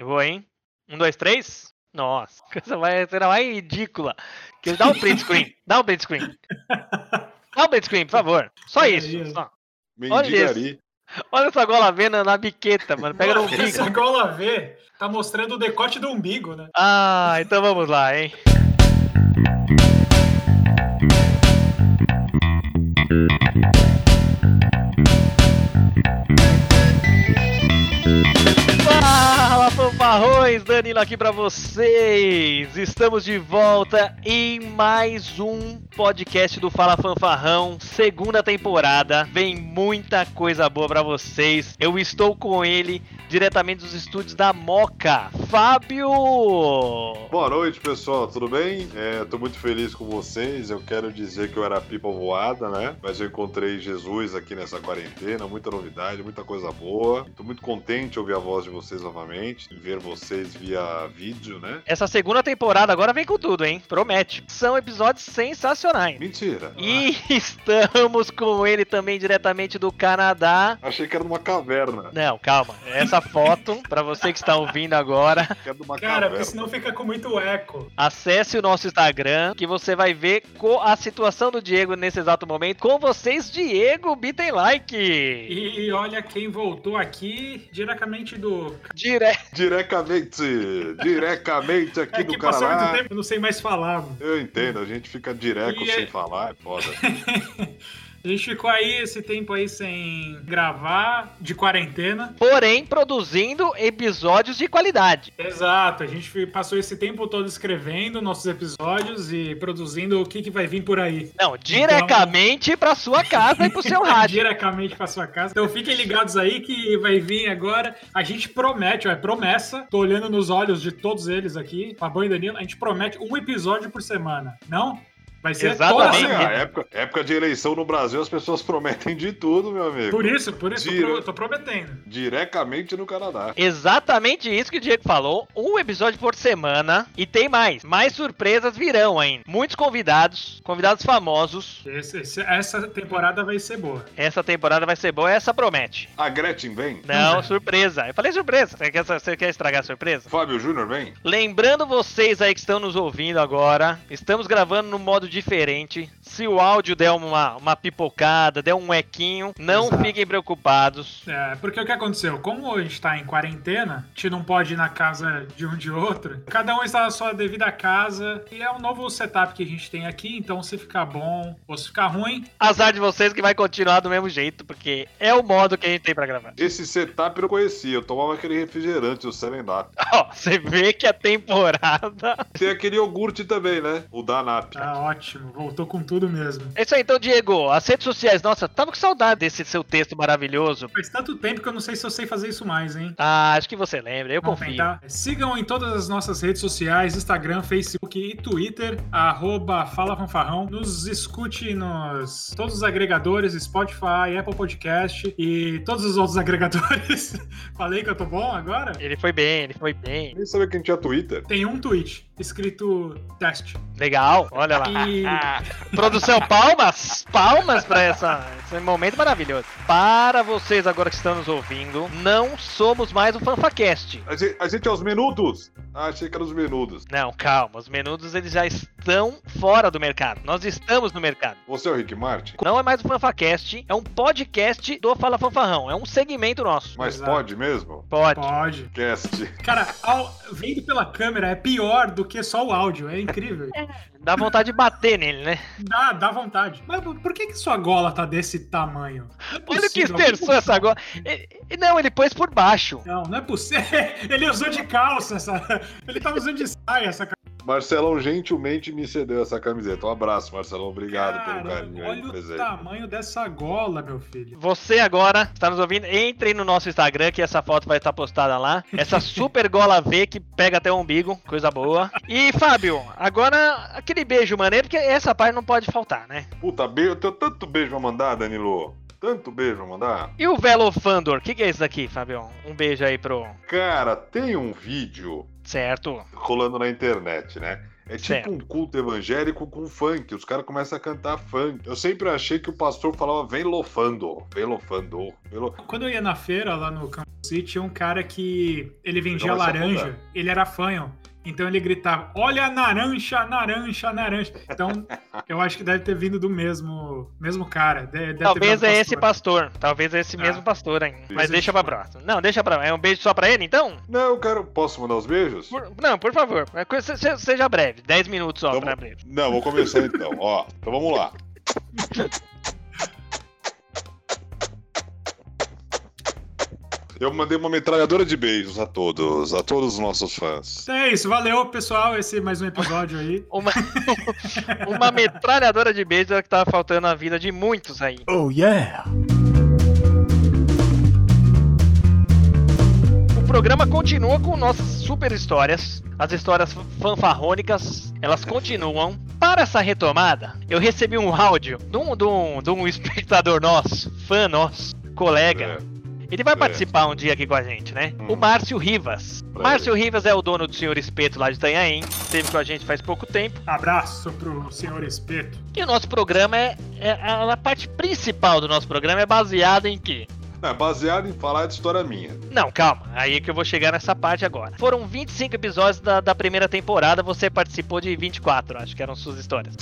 Eu vou, hein? Um, dois, três. Nossa, coisa vai, será mais ridícula. Que dá um print screen. Dá um print screen. Dá um print screen, por favor. Só isso. Só. Mendigari. Olha essa gola vendo na biqueta, mano. Pega no umbigo. Essa gola V tá mostrando o decote do umbigo, né? Ah, então vamos lá, hein? Fanfarrões! Danilo aqui pra vocês! Estamos de volta em mais um podcast do Fala Fanfarrão, segunda temporada. Vem muita coisa boa pra vocês. Eu estou com ele diretamente dos estúdios da Moca, Fábio! Boa noite, pessoal, tudo bem? É, tô muito feliz com vocês. Eu quero dizer que eu era pipa voada, né? Mas eu encontrei Jesus aqui nessa quarentena, muita novidade, muita coisa boa. Tô muito contente de ouvir a voz de vocês novamente, ver vocês via vídeo, né? Essa segunda temporada agora vem com tudo, hein? Promete. São episódios sensacionais. Mentira. E estamos com ele também diretamente do Canadá. Achei que era numa caverna. Não, calma. Essa foto, pra você que está ouvindo agora, numa Cara, caverna. porque senão fica com muito eco. acesse o nosso Instagram que você vai ver a situação do Diego nesse exato momento. Com vocês, Diego Bitem Like. E, e olha quem voltou aqui diretamente do. Dire... Diretamente, diretamente aqui É do que passou muito Canadá. tempo, eu não sei mais falar. mano. Eu entendo, a gente fica direto E é- sem falar, é foda. A gente ficou aí esse tempo aí sem gravar, de quarentena. Porém, produzindo episódios de qualidade. Exato, a gente passou esse tempo todo escrevendo nossos episódios e produzindo o que, que vai vir por aí. Não, diretamente pra sua casa e pro seu rádio. Diretamente pra sua casa. Então fiquem ligados aí que vai vir agora. A gente promete, ó, é promessa. Tô olhando nos olhos de todos eles aqui, Fabão e Danilo. A gente promete um episódio por semana. Não? Vai ser Exatamente. toda semana. a época, época de eleição no Brasil, as pessoas prometem de tudo, meu amigo. Por isso, por isso Dire- eu tô prometendo. Diretamente no Canadá. Exatamente isso que o Diego falou. Um episódio por semana. E tem mais. Mais surpresas virão ainda. Muitos convidados. Convidados famosos. Esse- esse- essa temporada vai ser boa. Essa temporada vai ser boa. Essa promete. A Gretchen vem? Não, surpresa. Eu falei surpresa. Você quer, você quer estragar a surpresa? Fábio Júnior vem? Lembrando vocês aí que estão nos ouvindo agora, estamos gravando num modo diferente. Se o áudio der uma, uma pipocada, der um equinho, não Exato. fiquem preocupados. É, porque o que aconteceu? Como a gente tá em quarentena, a gente não pode ir na casa de um de outro. Cada um está na sua devida casa. E é um novo setup que a gente tem aqui. Então, se ficar bom ou se ficar ruim, Azar de vocês que vai continuar do mesmo jeito, porque é o modo que a gente tem pra gravar. Esse setup eu conhecia, eu tomava aquele refrigerante, o Seven Up. Ó, você vê que a temporada. Tem aquele iogurte também, né? O Danap. tá ótimo. Voltou com tudo mesmo. É isso aí, então, Diego. As redes sociais, nossa, tava com saudade desse seu texto maravilhoso. Faz tanto tempo que eu não sei se eu sei fazer isso mais, hein? Ah, acho que você lembra, eu Vamos confio. tentar? Sigam em todas as nossas redes sociais, Instagram, Facebook e Twitter, arroba Fala Fanfarrão. Nos escute nos todos os agregadores, Spotify, Apple Podcast e todos os outros agregadores. Falei que eu tô bom agora? Ele foi bem, ele foi bem. Nem sabia que a gente tinha Twitter. Tem um tweet escrito teste. Legal, olha lá. E- Produção, palmas, palmas pra essa, esse momento maravilhoso. Para vocês agora que estão nos ouvindo, não somos mais o FanfaCast. A gente, a gente é os menudos? Ah, achei que era os menudos. Não, calma, os menudos eles já estão fora do mercado. Nós estamos no mercado. Você é o Rick Martin? Não é mais o FanfaCast, é um podcast do Fala Fanfarrão, é um segmento nosso. Mas Exato. pode mesmo? Pode. Pode. Cast. Cara, ao- vendo pela câmera é pior do que só o áudio. É incrível. Dá vontade de bater nele, né? Dá, dá vontade. Mas por que, que sua gola tá desse tamanho? Não é Olha que esterçou essa agora. Não, ele pôs por baixo. Não, não é possível. Ele usou de calça essa. Ele tava usando de saia essa Marcelão gentilmente me cedeu essa camiseta. Um abraço, Marcelão. Obrigado pelo Cara, carinho aí olha o presente. tamanho dessa gola, meu filho. Você agora está nos ouvindo, entre no nosso Instagram que essa foto vai estar postada lá. Essa super gola V que pega até o umbigo, coisa boa. E Fábio, agora aquele beijo maneiro, porque essa parte não pode faltar, né? Puta, beijo. Eu tenho tanto beijo pra mandar, Danilo. Tanto beijo pra mandar. E o Velofandor, o que, que é isso daqui, Fábio? Um beijo aí pro. Cara, tem um vídeo Certo. rolando na internet, né? É tipo Certo. um culto evangélico com funk. Os caras começam a cantar funk. Eu sempre achei que o pastor falava vem lofando, vem lofando, vem lo... Quando eu ia na feira lá no Campo Lucy tinha um cara que ele vendia laranja, ele era fanho. Então ele gritava: Olha a naranja, naranja, naranja. Então eu acho que deve ter vindo do mesmo, mesmo cara. Deve Talvez é esse pastor. Talvez é esse ah. mesmo pastor ainda. Mas deixa pra próxima. Não, deixa pra. É um beijo só pra ele então? Não, eu quero. Posso mandar os beijos? Por... Não, por favor. Seja breve. 10 minutos só pra breve. Não, vou começar então. Ó, então vamos lá. Eu mandei uma metralhadora de beijos a todos, a todos os nossos fãs. É isso, valeu, pessoal. Esse é mais um episódio aí. uma, uma metralhadora de beijos é o que tava faltando na vida de muitos aí. Oh, yeah! O programa continua com nossas super histórias. As histórias fanfarrônicas, elas continuam. Para essa retomada, eu recebi um áudio de um, de um, de um espectador nosso, fã nosso, colega. É ele vai é. participar um dia aqui com a gente, né? Hum. O Márcio Rivas. Pra Márcio ele. Rivas é o dono do Senhor Espeto lá de Itanhaém. Esteve com a gente faz pouco tempo. Abraço pro Senhor Espeto. E o nosso programa é, é. A parte principal do nosso programa é baseada em quê? É baseado em falar de história minha. Não, calma. Aí é que eu vou chegar nessa parte agora. Foram 25 episódios da, da primeira temporada, você participou de 24, acho que eram suas histórias.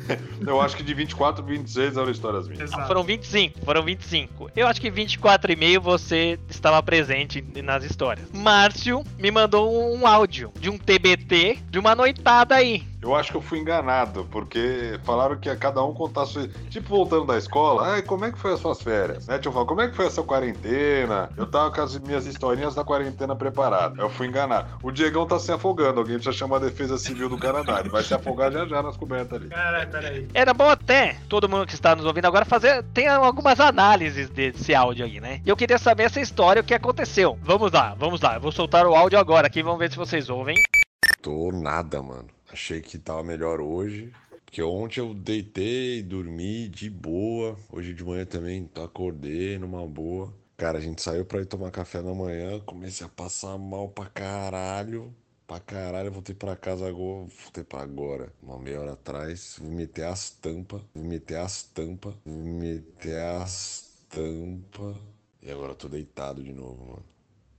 eu acho que de 24, 26 eram histórias minhas. Não, foram 25, foram 25. Eu acho que 24 e meio você estava presente nas histórias. Márcio me mandou um áudio de um TBT de uma noitada aí. Eu acho que eu fui enganado, porque falaram que a cada um contar sua. Tipo, voltando da escola, ai, como é que foi as suas férias? Né? Tipo, falar, como é que foi essa quarentena? Eu tava com as minhas historinhas da quarentena preparadas. Eu fui enganado. O Diegão tá se afogando, alguém precisa chamar a Defesa Civil do Canadá. Ele vai se afogar já já nas cobertas ali. Caralho, peraí. Era bom até todo mundo que está nos ouvindo agora fazer. Tem algumas análises desse áudio aí, né? E eu queria saber essa história, o que aconteceu. Vamos lá, vamos lá. Eu vou soltar o áudio agora aqui, vamos ver se vocês ouvem. Tô nada, mano. Achei que tava melhor hoje. Porque ontem eu deitei, dormi de boa. Hoje de manhã também acordei numa boa. Cara, a gente saiu pra ir tomar café da manhã. Comecei a passar mal pra caralho. Pra caralho, voltei pra casa agora. Voltei pra agora, uma meia hora atrás. Vomitei as tampas. Vomitei as tampas. Vomitei as tampas. E agora eu tô deitado de novo, mano.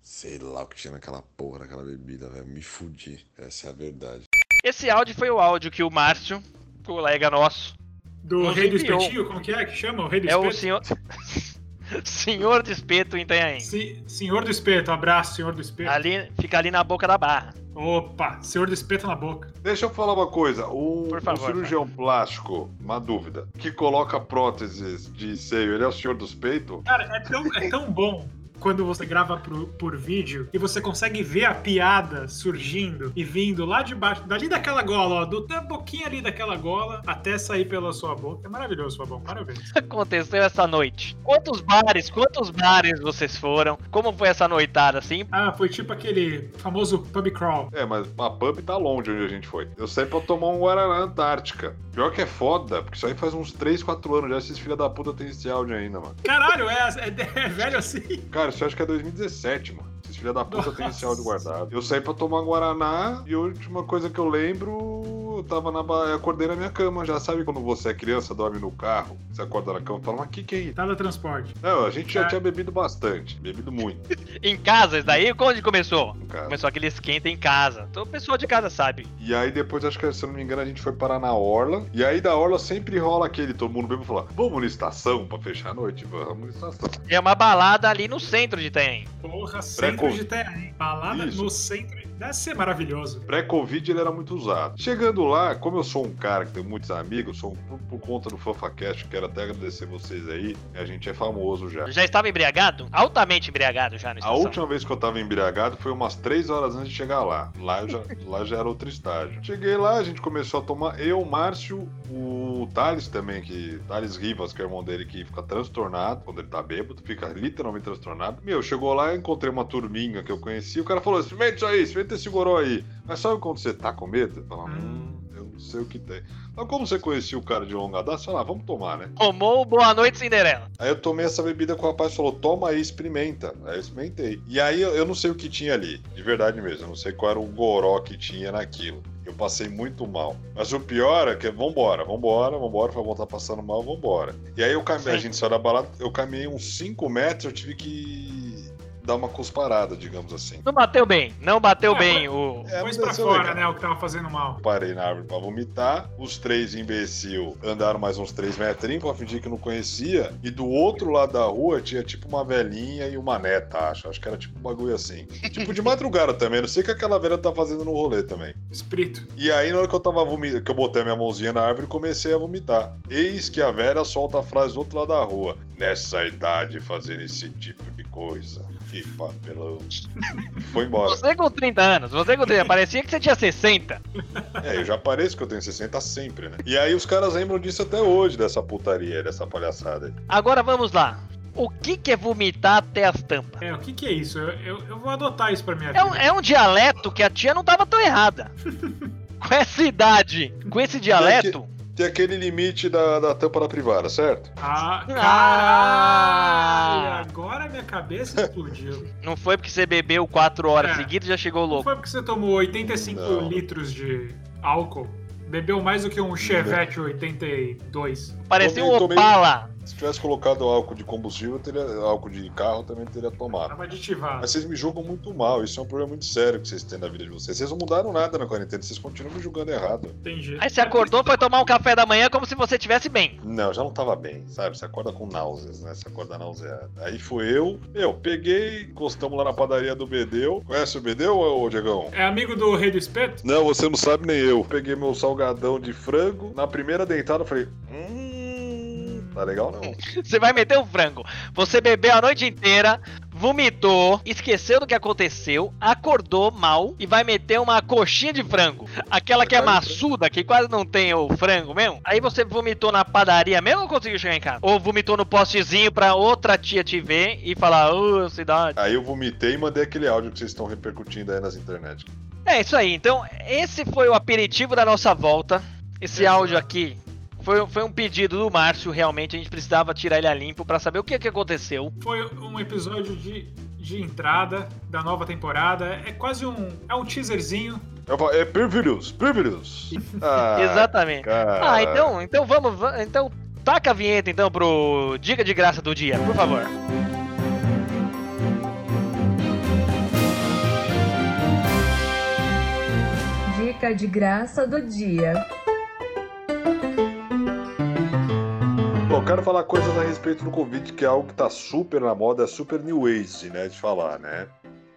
Sei lá o que tinha naquela porra, naquela bebida, velho. Me fudi. Essa é a verdade. Esse áudio foi o áudio que o Márcio, colega nosso. Do Rei do Espetinho, como que é que chama? O Rei do É o senhor. senhor do Espeto em Itanhaém. Si... Senhor do Espeto, abraço, Senhor do Espeto. Ali, fica ali na boca da barra. Opa, Senhor do Espeto na boca. Deixa eu falar uma coisa. Um, favor, um cirurgião cara. plástico, uma dúvida, que coloca próteses de seio, ele é o Senhor dos Peitos? Cara, é tão, é tão bom quando você grava por, por vídeo e você consegue ver a piada surgindo e vindo lá de baixo, dali daquela gola, ó, do, da boquinha ali daquela gola até sair pela sua boca. É maravilhoso, Fabão. Parabéns. Aconteceu essa noite. Quantos bares, quantos bares vocês foram? Como foi essa noitada assim? Ah, foi tipo aquele famoso pub crawl. É, mas a pub tá longe onde a gente foi. Eu saí pra tomar um Guaraná Antártica. Pior que é foda, porque isso aí faz uns 3, 4 anos já. Esses filha da puta tem esse áudio ainda, mano. Caralho, é, é, é velho assim? Cara, Cara, isso eu acho que é 2017, mano. Esses filha da puta tem esse áudio guardado. Eu saí pra tomar Guaraná e a última coisa que eu lembro, eu tava na ba... eu acordei na minha cama. Já sabe quando você é criança, dorme no carro, você acorda na cama e fala, mas o que que é isso? transporte. Não, a gente já é. tinha bebido bastante, bebido muito. em casa, isso daí? Onde começou? Começou aquele esquenta em casa. Então o pessoal de casa sabe. E aí depois, acho que se eu não me engano, a gente foi parar na Orla. E aí da Orla sempre rola aquele, todo mundo bebe e fala, vamos na estação pra fechar a noite? Vamos na estação. É uma balada ali no centro de Itanhaém. Porra, centro de Itanhaém. Balada Isso. no centro Deve ser maravilhoso. Pré-Covid ele era muito usado. Chegando lá, como eu sou um cara que tem muitos amigos, sou um, por, por, conta do FanfaCast, quero até agradecer vocês aí, a gente é famoso já. Já estava embriagado? Altamente embriagado já no A última vez que eu estava embriagado foi umas três horas antes de chegar lá. Lá, já, lá já era outro estágio. Cheguei lá, a gente começou a tomar, eu, Márcio, o Thales também, que Thales Rivas, que é o irmão dele, que fica transtornado quando ele tá bêbado, fica literalmente transtornado. Meu, chegou lá, encontrei uma turminha que eu conheci, o cara falou, experimenta isso aí, experimenta ter segurou aí. Mas sabe quando você tá com medo? Fala, hum, hum eu não sei o que tem. Então, como você conhecia o cara de longa data, sei lá, vamos tomar, né? Tomou Boa Noite Cinderela. Aí eu tomei essa bebida com o rapaz falou: toma aí, experimenta. Aí eu experimentei. E aí eu, eu não sei o que tinha ali, de verdade mesmo. Eu não sei qual era o goró que tinha naquilo. Eu passei muito mal. Mas o pior é que, vambora, vambora, vambora, pra voltar passando mal, vambora. E aí eu caminhei, a gente saiu da balada, eu caminhei uns 5 metros, eu tive que dar uma cusparada, digamos assim. Não bateu bem, não bateu é, bem o. É, Pôs pra fora, legal. né? O que tava fazendo mal. Parei na árvore pra vomitar. Os três imbecil andaram mais uns três metrinhos pra fingir que não conhecia. E do outro lado da rua tinha tipo uma velhinha e uma neta, acho. Acho que era tipo um bagulho assim. tipo de madrugada também. Não sei o que aquela velha tá fazendo no rolê também. Espírito. E aí, na hora que eu tava vomitando, que eu botei minha mãozinha na árvore, comecei a vomitar. Eis que a velha solta a frase do outro lado da rua. Nessa idade, fazer esse tipo de coisa. Que papelão. Foi embora. Você com 30 anos, você com 30, parecia que você tinha 60. É, eu já pareço que eu tenho 60 sempre, né? E aí os caras lembram disso até hoje, dessa putaria, dessa palhaçada. Agora vamos lá. O que, que é vomitar até as tampas? É, o que, que é isso? Eu, eu, eu vou adotar isso pra minha é vida. Um, é um dialeto que a tia não tava tão errada. com essa idade, com esse dialeto tem aquele limite da, da tampa da privada, certo? Ah, caralho! Ah. Agora minha cabeça explodiu. Não foi porque você bebeu 4 horas é. seguidas e já chegou louco. Não foi porque você tomou 85 Não. litros de álcool. Bebeu mais do que um Chevette 82. Parecia um Opala. Se tivesse colocado álcool de combustível, teria, álcool de carro também teria tomado. Tava aditivado. Mas vocês me julgam muito mal. Isso é um problema muito sério que vocês têm na vida de vocês. Vocês não mudaram nada na quarentena, vocês continuam me julgando errado. Entendi. Aí você acordou, foi tomar um café da manhã como se você estivesse bem. Não, já não tava bem, sabe? Você acorda com náuseas, né? Você acorda náuseado. Aí foi eu, eu peguei, encostamos lá na padaria do Bedeu. Conhece o Bedeu, ô Diegão? É amigo do Rei do Espeto? Não, você não sabe nem eu. Peguei meu salgadão de frango. Na primeira dentada, eu falei, hum Tá legal não. Você vai meter o frango. Você bebeu a noite inteira, vomitou, esqueceu do que aconteceu, acordou mal e vai meter uma coxinha de frango. Aquela que é maçuda, que quase não tem o frango mesmo. Aí você vomitou na padaria mesmo ou conseguiu chegar em casa? Ou vomitou no postezinho pra outra tia te ver e falar, ô, oh, cidade. Aí eu vomitei e mandei aquele áudio que vocês estão repercutindo aí nas internet. É isso aí. Então, esse foi o aperitivo da nossa volta. Esse áudio aqui foi, foi um pedido do Márcio, realmente, a gente precisava tirar ele a limpo para saber o que, que aconteceu. Foi um episódio de, de entrada da nova temporada. É quase um. É um teaserzinho. É Privilege, Privilege. Ah, Exatamente. Cara. Ah, então, então vamos. Então, taca a vinheta então pro Dica de Graça do Dia, por favor. Dica de Graça do Dia. Quero falar coisas a respeito do Covid, que é algo que está super na moda, é super new age, né, de falar, né?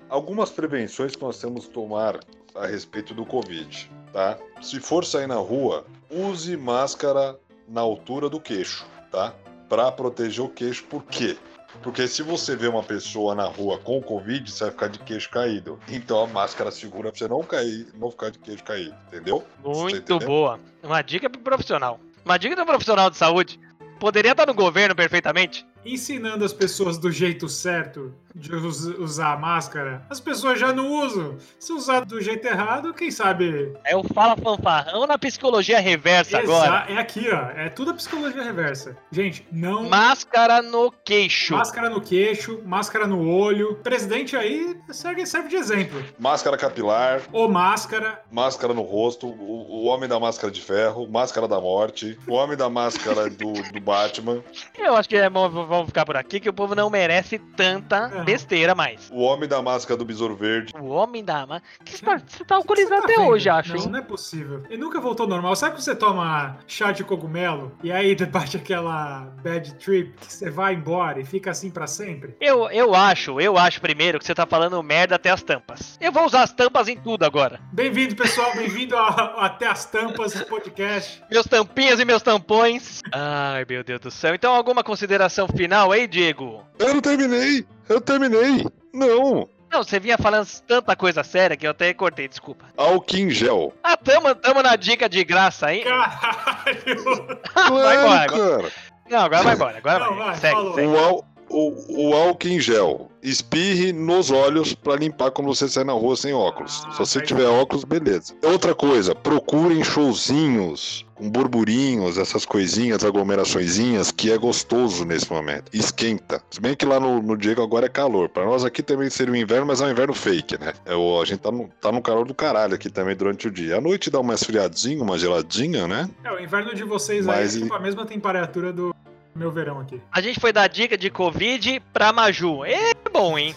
Algumas prevenções que nós temos que tomar a respeito do Covid, tá? Se for sair na rua, use máscara na altura do queixo, tá? Para proteger o queixo, por quê? Porque se você vê uma pessoa na rua com Covid, você vai ficar de queixo caído. Então a máscara segura pra você não cair, não ficar de queixo caído, entendeu? Muito boa. Uma dica pro profissional. Uma dica do profissional de saúde. Poderia estar no governo perfeitamente ensinando as pessoas do jeito certo de usar a máscara, as pessoas já não usam. Se usar do jeito errado, quem sabe. É o fala fanfarrão na psicologia reversa Exa agora. É aqui, ó. É tudo a psicologia reversa. Gente, não. Máscara no queixo. Máscara no queixo, máscara no olho. Presidente aí serve, serve de exemplo. Máscara capilar. Ou máscara. Máscara no rosto. O, o homem da máscara de ferro. Máscara da morte. O homem da máscara do, do Batman. Eu acho que é bom vamos ficar por aqui, que o povo não merece tanta besteira mais. O homem da máscara do besouro verde. O homem da máscara. Você tá, você tá alcoolizado tá até vendo? hoje, acho, não, hein? Não é possível. Ele nunca voltou normal. Sabe que você toma chá de cogumelo e aí bate aquela bad trip que você vai embora e fica assim para sempre? Eu, eu acho, eu acho primeiro que você tá falando merda até as tampas. Eu vou usar as tampas em tudo agora. Bem-vindo, pessoal. Bem-vindo até as tampas do podcast. Meus tampinhas e meus tampões. Ai, meu Deus do céu. Então, alguma consideração final aí, Diego? Eu não terminei! Eu terminei! Não! Não, você vinha falando tanta coisa séria que eu até cortei, desculpa. Álcool gel. Ah, tamo, tamo na dica de graça aí. Caralho! vai embora. Cara. Não, agora vai embora. Agora não, vai. vai. Segue, segue. O, o, o álcool em gel. Espirre nos olhos para limpar quando você sai na rua sem óculos. Ah, Se você tiver óculos, beleza. Outra coisa, procurem showzinhos com burburinhos, essas coisinhas, aglomeraçõezinhas, que é gostoso nesse momento. Esquenta. Se bem que lá no, no Diego agora é calor. Para nós aqui também seria o inverno, mas é um inverno fake, né? É, o, a gente tá no, tá no calor do caralho aqui também durante o dia. À noite dá uma esfriadinha, uma geladinha, né? É, o inverno de vocês mas aí é tipo a mesma temperatura do meu verão aqui. A gente foi dar dica de Covid pra Maju. E bom, hein?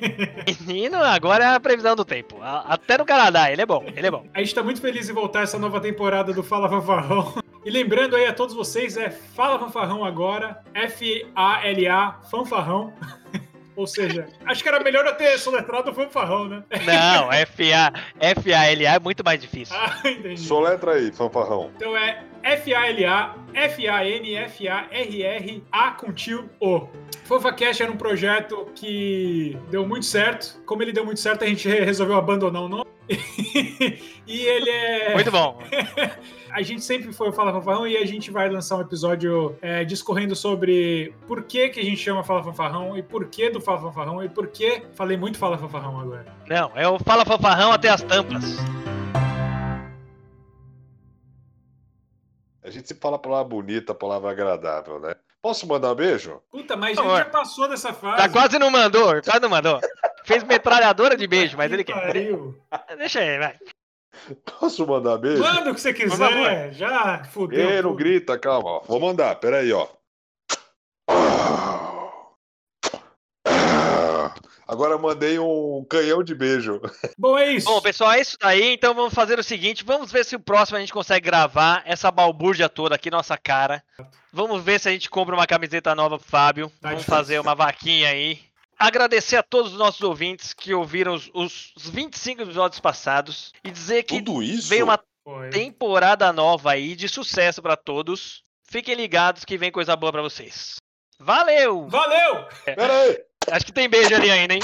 Menino, agora é a previsão do tempo. Até no Canadá, ele é bom, ele é bom. A gente tá muito feliz em voltar essa nova temporada do Fala Fanfarrão. E lembrando aí a todos vocês, é Fala Fanfarrão agora, F-A-L-A, Fanfarrão. Ou seja, acho que era melhor eu ter soletrado o fanfarrão, né? Não, F-A-L-A é muito mais difícil. Ah, entendi. Soletra aí, fanfarrão. Então é F-A-L-A, F-A-N, F-A-R-R, A com tio O. FanfaCast era um projeto que deu muito certo. Como ele deu muito certo, a gente resolveu abandonar o nome. e ele é. Muito bom. a gente sempre foi o Fala Fanfarrão e a gente vai lançar um episódio é, discorrendo sobre por que, que a gente chama Fala Fanfarrão e por que do Fala Fanfarrão e por que. Falei muito Fala Fanfarrão agora. Não, é o Fala Fanfarrão até as tampas. A gente se fala palavra bonita, palavra agradável, né? Posso mandar um beijo? Puta, mas a gente já passou dessa fase. Tá quase não mandou, quase não mandou. Fez metralhadora de beijo, mas ele quer. Deixa aí, vai. Posso mandar beijo? Manda o que você quiser. Já fudeu. Ei, não grita, calma. Vou mandar, peraí, ó. Agora mandei um canhão de beijo. Bom, é isso. Bom, pessoal, é isso daí. Então vamos fazer o seguinte: vamos ver se o próximo a gente consegue gravar essa balbúrdia toda aqui, nossa cara. Vamos ver se a gente compra uma camiseta nova pro Fábio. Tá vamos difícil. fazer uma vaquinha aí. Agradecer a todos os nossos ouvintes que ouviram os, os 25 episódios passados e dizer que veio uma Foi. temporada nova aí de sucesso para todos. Fiquem ligados que vem coisa boa para vocês. Valeu! Valeu! Pera aí! Acho que tem beijo ali ainda, hein?